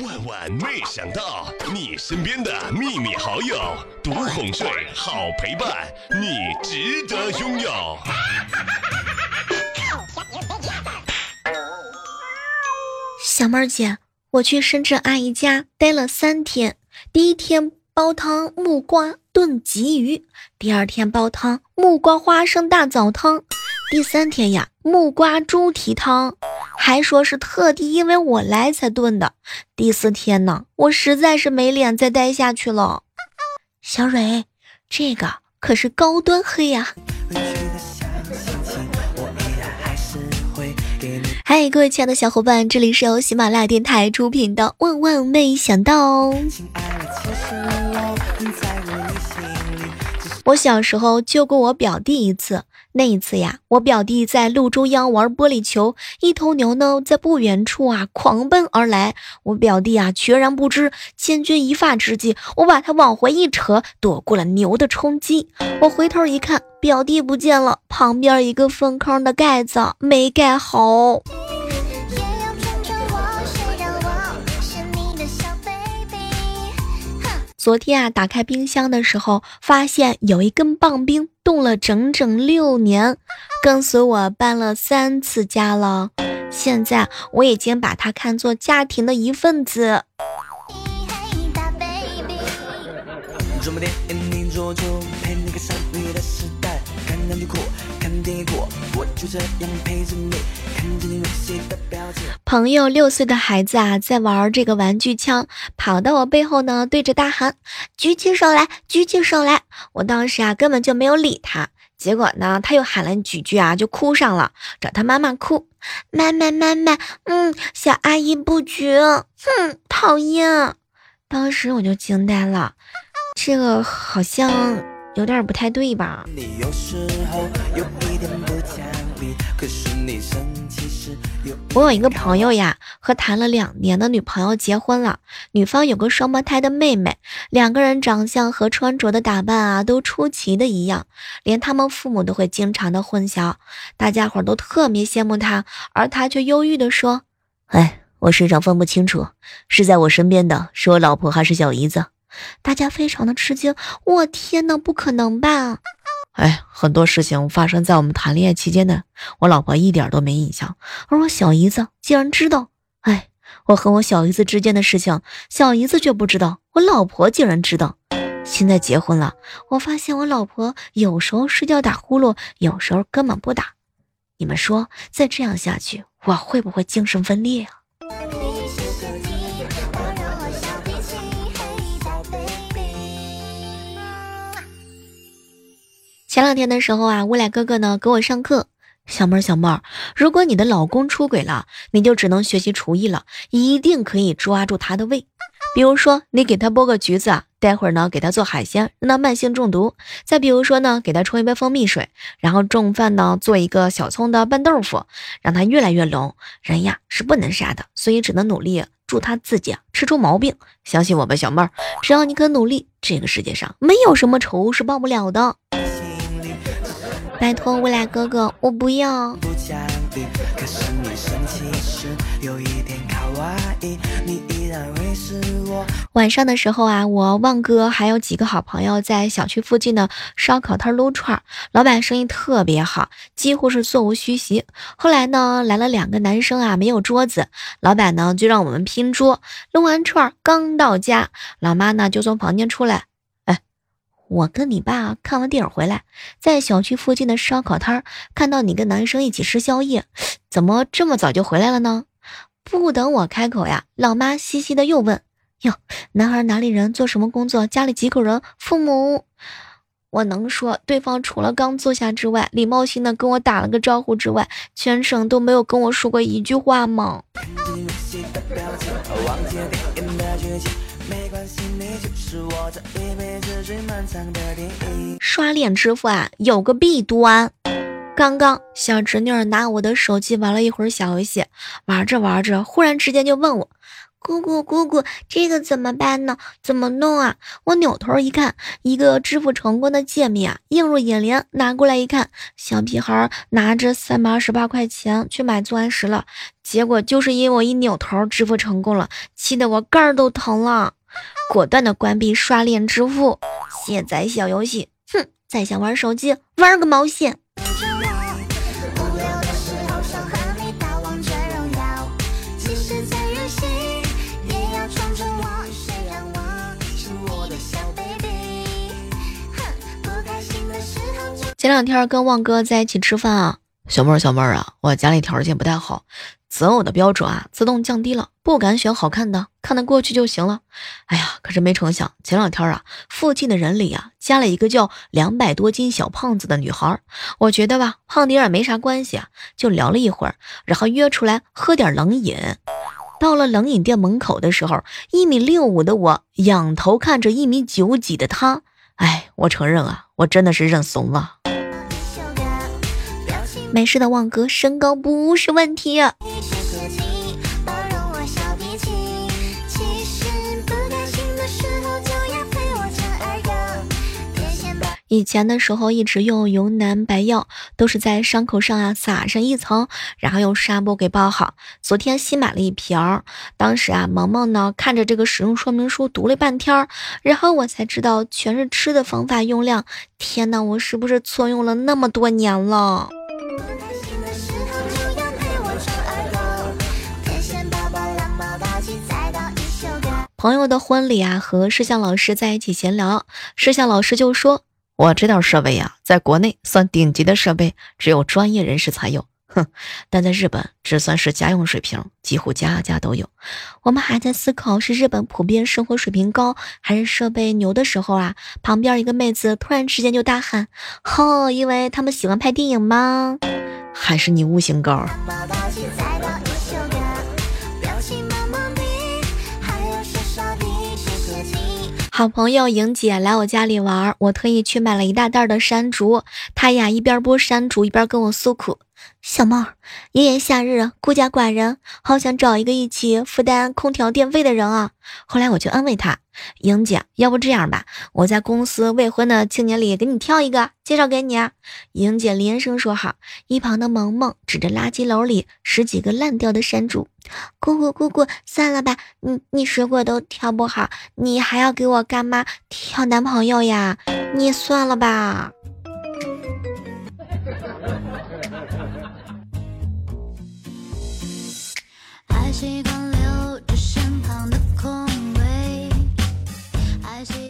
万万没想到，你身边的秘密好友，独哄睡，好陪伴，你值得拥有。小妹儿姐，我去深圳阿姨家待了三天，第一天煲汤木瓜炖鲫鱼，第二天煲汤木瓜花生大枣汤，第三天呀木瓜猪蹄汤，还说是特地因为我来才炖的。第四天呢，我实在是没脸再待下去了。小蕊，这个可是高端黑呀。嗨，各位亲爱的小伙伴，这里是由喜马拉雅电台出品的《万万没想到》。我小时候救过我表弟一次，那一次呀，我表弟在路中央玩玻璃球，一头牛呢在不远处啊狂奔而来，我表弟啊全然不知，千钧一发之际，我把他往回一扯，躲过了牛的冲击。我回头一看，表弟不见了，旁边一个粪坑的盖子没盖好。昨天啊，打开冰箱的时候，发现有一根棒冰冻了整整六年，跟随我搬了三次家了。现在我已经把它看作家庭的一份子。朋友六岁的孩子啊，在玩这个玩具枪，跑到我背后呢，对着大喊：“举起手来，举起手来！”我当时啊，根本就没有理他。结果呢，他又喊了几句啊，就哭上了，找他妈妈哭：“妈妈，妈妈，嗯，小阿姨不举，哼，讨厌！”当时我就惊呆了，这个好像。有点不太对吧？我有一个朋友呀，和谈了两年的女朋友结婚了，女方有个双胞胎的妹妹，两个人长相和穿着的打扮啊都出奇的一样，连他们父母都会经常的混淆，大家伙都特别羡慕他，而他却忧郁的说：“哎，我时常分不清楚，是在我身边的是我老婆还是小姨子。”大家非常的吃惊，我天哪，不可能吧？哎，很多事情发生在我们谈恋爱期间的，我老婆一点都没印象，而我小姨子竟然知道。哎，我和我小姨子之间的事情，小姨子却不知道，我老婆竟然知道。现在结婚了，我发现我老婆有时候睡觉打呼噜，有时候根本不打。你们说，再这样下去，我会不会精神分裂啊？前两天的时候啊，未来哥哥呢给我上课，小妹儿小妹儿，如果你的老公出轨了，你就只能学习厨艺了，一定可以抓住他的胃。比如说，你给他剥个橘子啊，待会儿呢给他做海鲜，让他慢性中毒；再比如说呢，给他冲一杯蜂蜜水，然后中饭呢做一个小葱的拌豆腐，让他越来越聋。人呀是不能杀的，所以只能努力助他自己吃出毛病。相信我吧，小妹儿，只要你肯努力，这个世界上没有什么仇是报不了的。拜托未来哥哥，我不要。晚上的时候啊，我旺哥还有几个好朋友在小区附近的烧烤摊撸串，老板生意特别好，几乎是座无虚席。后来呢，来了两个男生啊，没有桌子，老板呢就让我们拼桌。撸完串刚到家，老妈呢就从房间出来。我跟你爸看完电影回来，在小区附近的烧烤摊儿看到你跟男生一起吃宵夜，怎么这么早就回来了呢？不等我开口呀，老妈嘻嘻的又问：“哟，男孩哪里人？做什么工作？家里几口人？父母？”我能说，对方除了刚坐下之外，礼貌性的跟我打了个招呼之外，全程都没有跟我说过一句话吗？没关系，你就是我这一辈子最漫长的电影刷脸支付啊，有个弊端。刚刚小侄女拿我的手机玩了一会儿小游戏，玩着玩着，忽然之间就问我：“姑姑姑姑，这个怎么办呢？怎么弄啊？我扭头一看，一个支付成功的界面啊，映入眼帘。拿过来一看，小屁孩拿着三百二十八块钱去买钻石了，结果就是因为我一扭头支付成功了，气得我肝儿都疼了，果断的关闭刷脸支付，卸载小游戏。哼，再想玩手机，玩个毛线！前两天跟旺哥在一起吃饭啊，小妹儿小妹儿啊，我家里条件不太好，择偶的标准啊自动降低了，不敢选好看的，看得过去就行了。哎呀，可是没成想，前两天啊，附近的人里啊加了一个叫两百多斤小胖子的女孩，我觉得吧，胖点也没啥关系啊，就聊了一会儿，然后约出来喝点冷饮。到了冷饮店门口的时候，一米六五的我仰头看着一米九几的他，哎，我承认啊，我真的是认怂了。没事的，旺哥，身高不是问题。以前的时候一直用云南白药，都是在伤口上啊撒上一层，然后用纱布给包好。昨天新买了一瓶儿，当时啊萌萌呢看着这个使用说明书读了半天儿，然后我才知道全是吃的方法用量。天呐，我是不是错用了那么多年了？朋友的婚礼啊，和摄像老师在一起闲聊，摄像老师就说。我这套设备呀，在国内算顶级的设备，只有专业人士才有。哼，但在日本只算是家用水平，几乎家家都有。我们还在思考是日本普遍生活水平高，还是设备牛的时候啊，旁边一个妹子突然之间就大喊：“哦，因为他们喜欢拍电影吗？还是你悟性高？”好朋友莹姐来我家里玩，我特意去买了一大袋的山竹。她呀一边剥山竹一边跟我诉苦：“小猫，炎炎夏日孤家寡人，好想找一个一起负担空调电费的人啊。”后来我就安慰她：“莹姐，要不这样吧，我在公司未婚的青年里给你挑一个，介绍给你啊。”莹姐连声说好。一旁的萌萌指着垃圾篓里十几个烂掉的山竹。姑姑姑姑，算了吧，你你水果都挑不好，你还要给我干妈挑男朋友呀？你算了吧。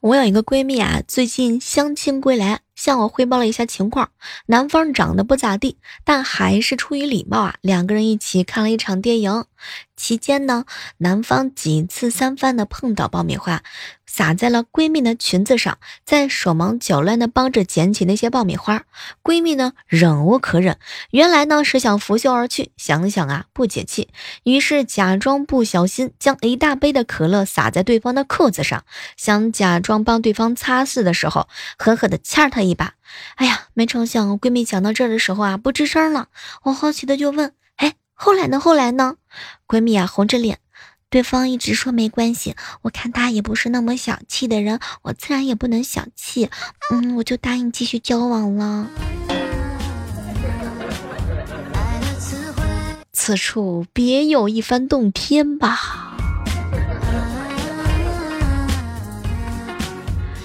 我有一个闺蜜啊，最近相亲归来。向我汇报了一下情况，男方长得不咋地，但还是出于礼貌啊，两个人一起看了一场电影。期间呢，男方几次三番的碰到爆米花，撒在了闺蜜的裙子上，在手忙脚乱的帮着捡起那些爆米花。闺蜜呢，忍无可忍，原来呢是想拂袖而去，想想啊不解气，于是假装不小心将一大杯的可乐洒在对方的裤子上，想假装帮对方擦拭的时候，狠狠的掐他一把。哎呀，没成想闺蜜讲到这儿的时候啊，不吱声了。我好奇的就问。后来呢？后来呢？闺蜜啊，红着脸，对方一直说没关系。我看他也不是那么小气的人，我自然也不能小气。嗯，我就答应继续交往了。此处别有一番洞天吧。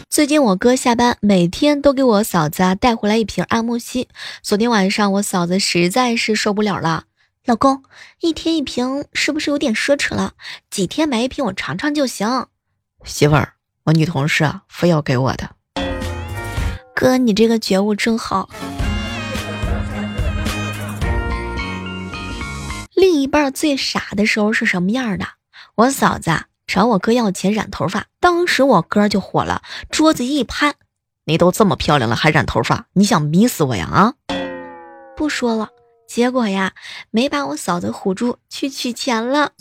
最近我哥下班每天都给我嫂子啊带回来一瓶安慕希。昨天晚上我嫂子实在是受不了了。老公，一天一瓶是不是有点奢侈了？几天买一瓶我尝尝就行。媳妇儿，我女同事啊，非要给我的。哥，你这个觉悟真好。另一半最傻的时候是什么样的？我嫂子找我哥要钱染头发，当时我哥就火了，桌子一拍：“你都这么漂亮了还染头发，你想迷死我呀？”啊！不说了。结果呀，没把我嫂子唬住，去取钱了。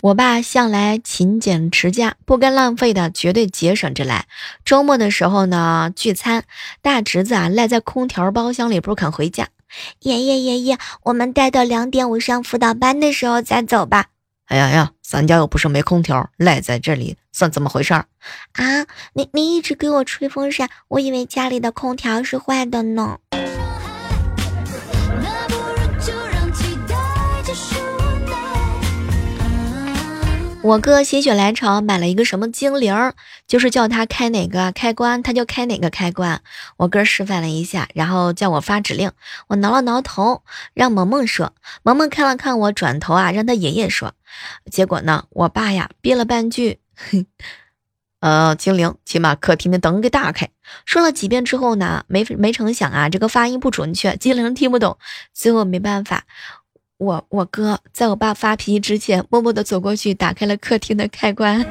我爸向来勤俭持家，不跟浪费的，绝对节省着来。周末的时候呢，聚餐，大侄子啊赖在空调包厢里不肯回家。爷爷爷爷，我们待到两点，我上辅导班的时候再走吧。哎呀呀，咱家又不是没空调，赖在这里算怎么回事儿？啊，你你一直给我吹风扇，我以为家里的空调是坏的呢。我哥心血来潮买了一个什么精灵，就是叫他开哪个开关，他就开哪个开关。我哥示范了一下，然后叫我发指令。我挠了挠头，让萌萌说。萌萌看了看我，转头啊，让他爷爷说。结果呢，我爸呀憋了半句，呃，精灵，请把客厅的灯给打开。说了几遍之后呢，没没成想啊，这个发音不准确，精灵听不懂。最后没办法。我我哥在我爸发脾气之前，默默地走过去，打开了客厅的开关。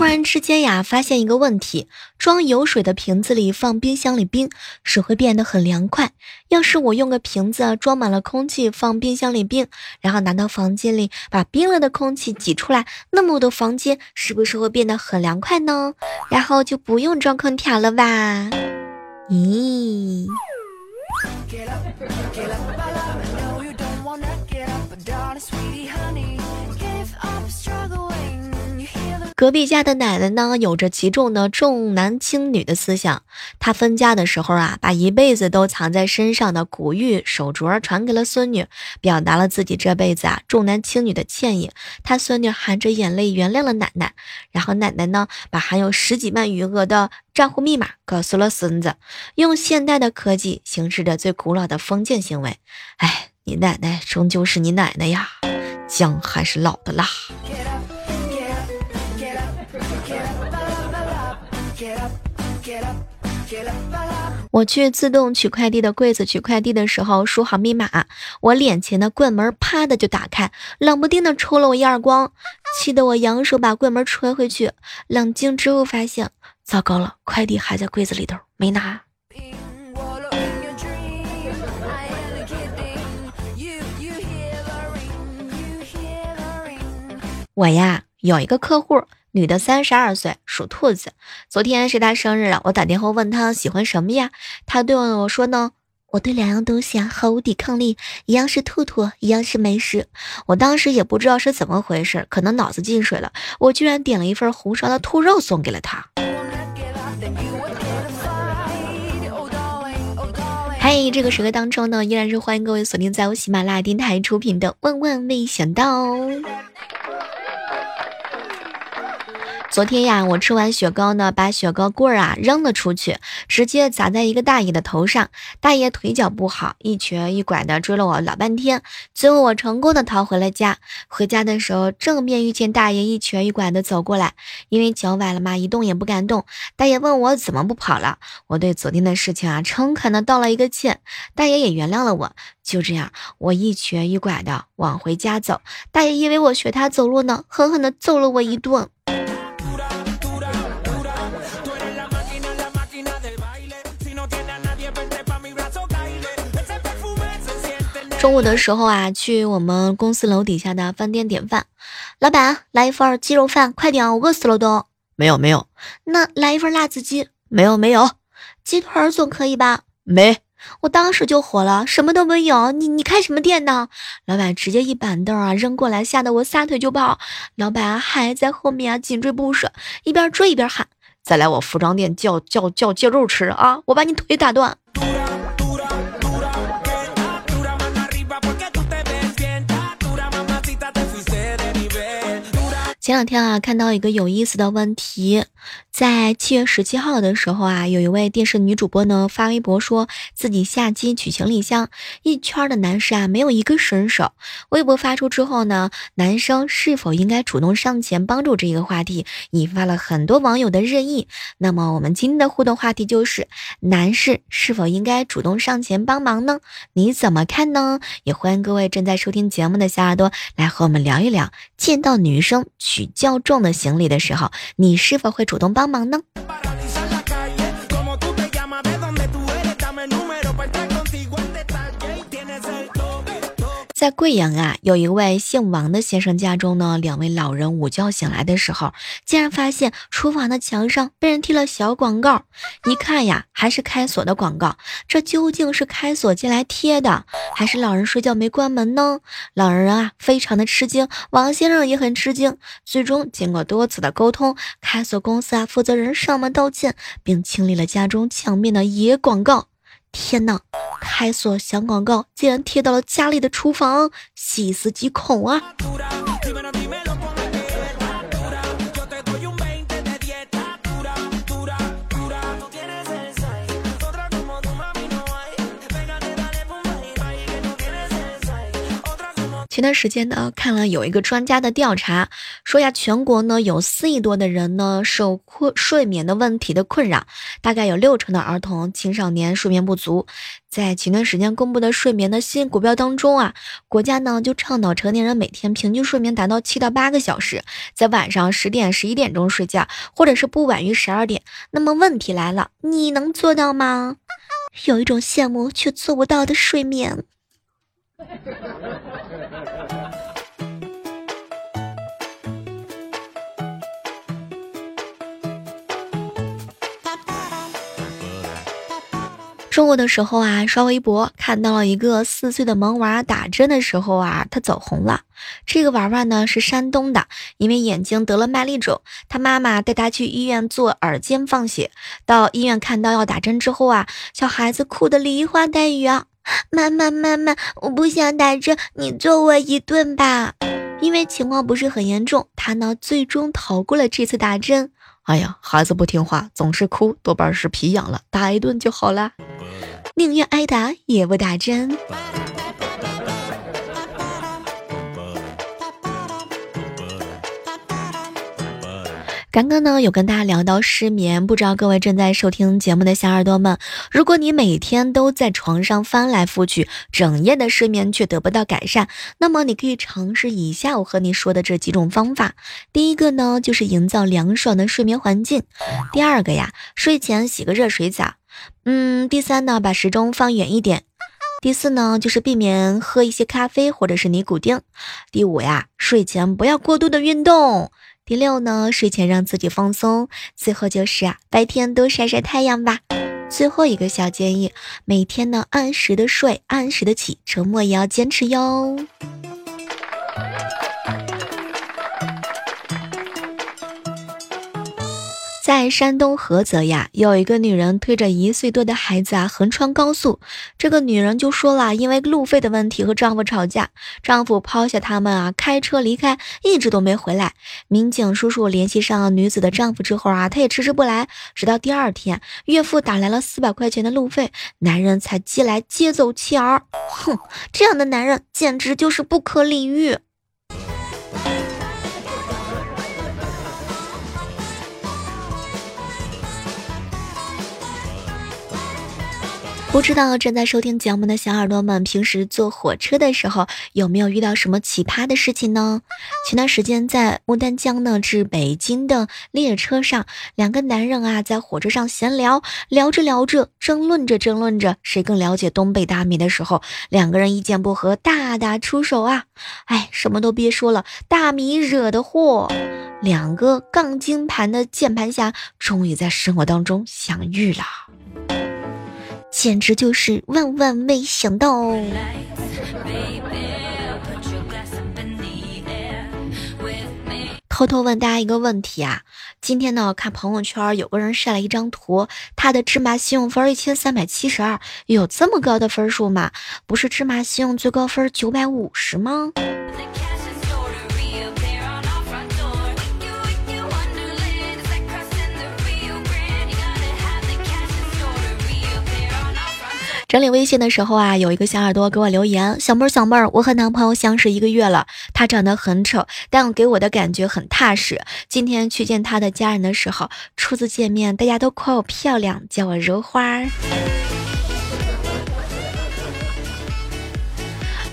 突然之间呀，发现一个问题：装有水的瓶子里放冰箱里冰，水会变得很凉快。要是我用个瓶子装满了空气放冰箱里冰，然后拿到房间里把冰了的空气挤出来，那么我的房间是不是会变得很凉快呢？然后就不用装空调了吧？咦？隔壁家的奶奶呢，有着极重的重男轻女的思想。她分家的时候啊，把一辈子都藏在身上的古玉手镯传给了孙女，表达了自己这辈子啊重男轻女的歉意。她孙女含着眼泪原谅了奶奶，然后奶奶呢，把含有十几万余额的账户密码告诉了孙子，用现代的科技行使着最古老的封建行为。哎，你奶奶终究是你奶奶呀，姜还是老的辣。我去自动取快递的柜子取快递的时候，输好密码，我脸前的柜门啪的就打开，冷不丁的抽了我一耳光，气得我扬手把柜门吹回去。冷静之后发现，糟糕了，快递还在柜子里头，没拿。我呀，有一个客户。女的三十二岁，属兔子。昨天是她生日了，我打电话问她喜欢什么呀？她对我说呢：“我对两样东西啊毫无抵抗力，一样是兔兔，一样是美食。”我当时也不知道是怎么回事，可能脑子进水了，我居然点了一份红烧的兔肉送给了她。嗨，这个时刻当中呢，依然是欢迎各位锁定在我喜马拉雅电台出品的《万万没想到》。昨天呀，我吃完雪糕呢，把雪糕棍儿啊扔了出去，直接砸在一个大爷的头上。大爷腿脚不好，一瘸一拐的追了我老半天，最后我成功的逃回了家。回家的时候，正面遇见大爷一瘸一拐的走过来，因为脚崴了嘛，一动也不敢动。大爷问我怎么不跑了，我对昨天的事情啊诚恳的道了一个歉，大爷也原谅了我。就这样，我一瘸一拐的往回家走，大爷以为我学他走路呢，狠狠的揍了我一顿。中午的时候啊，去我们公司楼底下的饭店点饭，老板来一份鸡肉饭，快点，我饿死了都。没有没有，那来一份辣子鸡，没有没有，鸡腿总可以吧？没，我当时就火了，什么都没有，你你开什么店呢？老板直接一板凳啊扔过来，吓得我撒腿就跑，老板还在后面啊紧追不舍，一边追一边喊：再来我服装店叫叫叫鸡肉吃啊，我把你腿打断。前两天啊，看到一个有意思的问题，在七月十七号的时候啊，有一位电视女主播呢发微博说自己下机取行李箱，一圈的男士啊没有一个伸手。微博发出之后呢，男生是否应该主动上前帮助这个话题，引发了很多网友的热议。那么我们今天的互动话题就是，男士是否应该主动上前帮忙呢？你怎么看呢？也欢迎各位正在收听节目的小耳朵来和我们聊一聊，见到女生取。较重的行李的时候，你是否会主动帮忙呢？在贵阳啊，有一位姓王的先生家中呢，两位老人午觉醒来的时候，竟然发现厨房的墙上被人贴了小广告。一看呀，还是开锁的广告。这究竟是开锁进来贴的，还是老人睡觉没关门呢？老人啊，非常的吃惊，王先生也很吃惊。最终经过多次的沟通，开锁公司啊负责人上门道歉，并清理了家中墙面的野广告。天哪！开锁小广告竟然贴到了家里的厨房，细思极恐啊！前段时间呢，看了有一个专家的调查，说呀，全国呢有四亿多的人呢受困睡眠的问题的困扰，大概有六成的儿童青少年睡眠不足。在前段时间公布的睡眠的新国标当中啊，国家呢就倡导成年人每天平均睡眠达到七到八个小时，在晚上十点十一点钟睡觉，或者是不晚于十二点。那么问题来了，你能做到吗？有一种羡慕却做不到的睡眠。中午的时候啊，刷微博看到了一个四岁的萌娃打针的时候啊，他走红了。这个娃娃呢是山东的，因为眼睛得了麦粒肿，他妈妈带他去医院做耳尖放血。到医院看到要打针之后啊，小孩子哭得梨花带雨啊。妈妈，妈妈，我不想打针，你揍我一顿吧。因为情况不是很严重，他呢最终逃过了这次打针。哎呀，孩子不听话，总是哭，多半是皮痒了，打一顿就好了。宁愿挨打也不打针。刚刚呢，有跟大家聊到失眠，不知道各位正在收听节目的小耳朵们，如果你每天都在床上翻来覆去，整夜的睡眠却得不到改善，那么你可以尝试以下我和你说的这几种方法。第一个呢，就是营造凉爽的睡眠环境；第二个呀，睡前洗个热水澡；嗯，第三呢，把时钟放远一点；第四呢，就是避免喝一些咖啡或者是尼古丁；第五呀，睡前不要过度的运动。第六呢，睡前让自己放松。最后就是啊，白天多晒晒太阳吧。最后一个小建议，每天呢按时的睡，按时的起，周末也要坚持哟。在山东菏泽呀，有一个女人推着一岁多的孩子啊横穿高速。这个女人就说了，因为路费的问题和丈夫吵架，丈夫抛下他们啊开车离开，一直都没回来。民警叔叔联系上了女子的丈夫之后啊，他也迟迟不来，直到第二天，岳父打来了四百块钱的路费，男人才寄来接走妻儿。哼，这样的男人简直就是不可理喻。不知道正在收听节目的小耳朵们，平时坐火车的时候有没有遇到什么奇葩的事情呢？前段时间在牡丹江呢至北京的列车上，两个男人啊在火车上闲聊，聊着聊着，争论着争论着，谁更了解东北大米的时候，两个人意见不合，大打出手啊！哎，什么都别说了，大米惹的祸。两个杠精盘的键盘侠，终于在生活当中相遇了。简直就是万万没想到哦！偷偷问大家一个问题啊，今天呢看朋友圈有个人晒了一张图，他的芝麻信用分一千三百七十二，有这么高的分数吗？不是芝麻信用最高分九百五十吗？整理微信的时候啊，有一个小耳朵给我留言：“小妹儿，小妹儿，我和男朋友相识一个月了，他长得很丑，但给我的感觉很踏实。今天去见他的家人的时候，初次见面，大家都夸我漂亮，叫我柔花。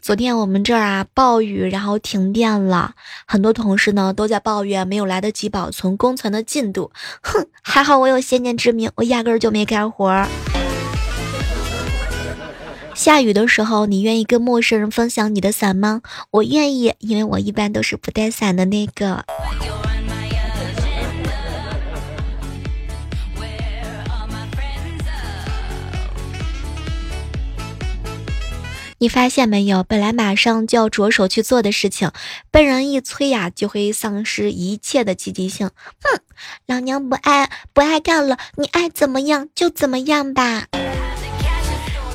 昨天我们这儿啊暴雨，然后停电了，很多同事呢都在抱怨没有来得及保存工程的进度。哼，还好我有先见之明，我压根儿就没干活。”下雨的时候，你愿意跟陌生人分享你的伞吗？我愿意，因为我一般都是不带伞的那个。你发现没有？本来马上就要着手去做的事情，被人一催呀，就会丧失一切的积极性。哼，老娘不爱不爱干了，你爱怎么样就怎么样吧。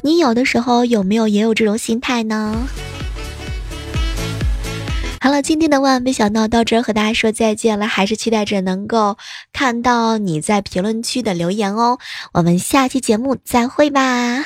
你有的时候有没有也有这种心态呢？好了，今天的万万没想到到这儿和大家说再见了，还是期待着能够看到你在评论区的留言哦。我们下期节目再会吧。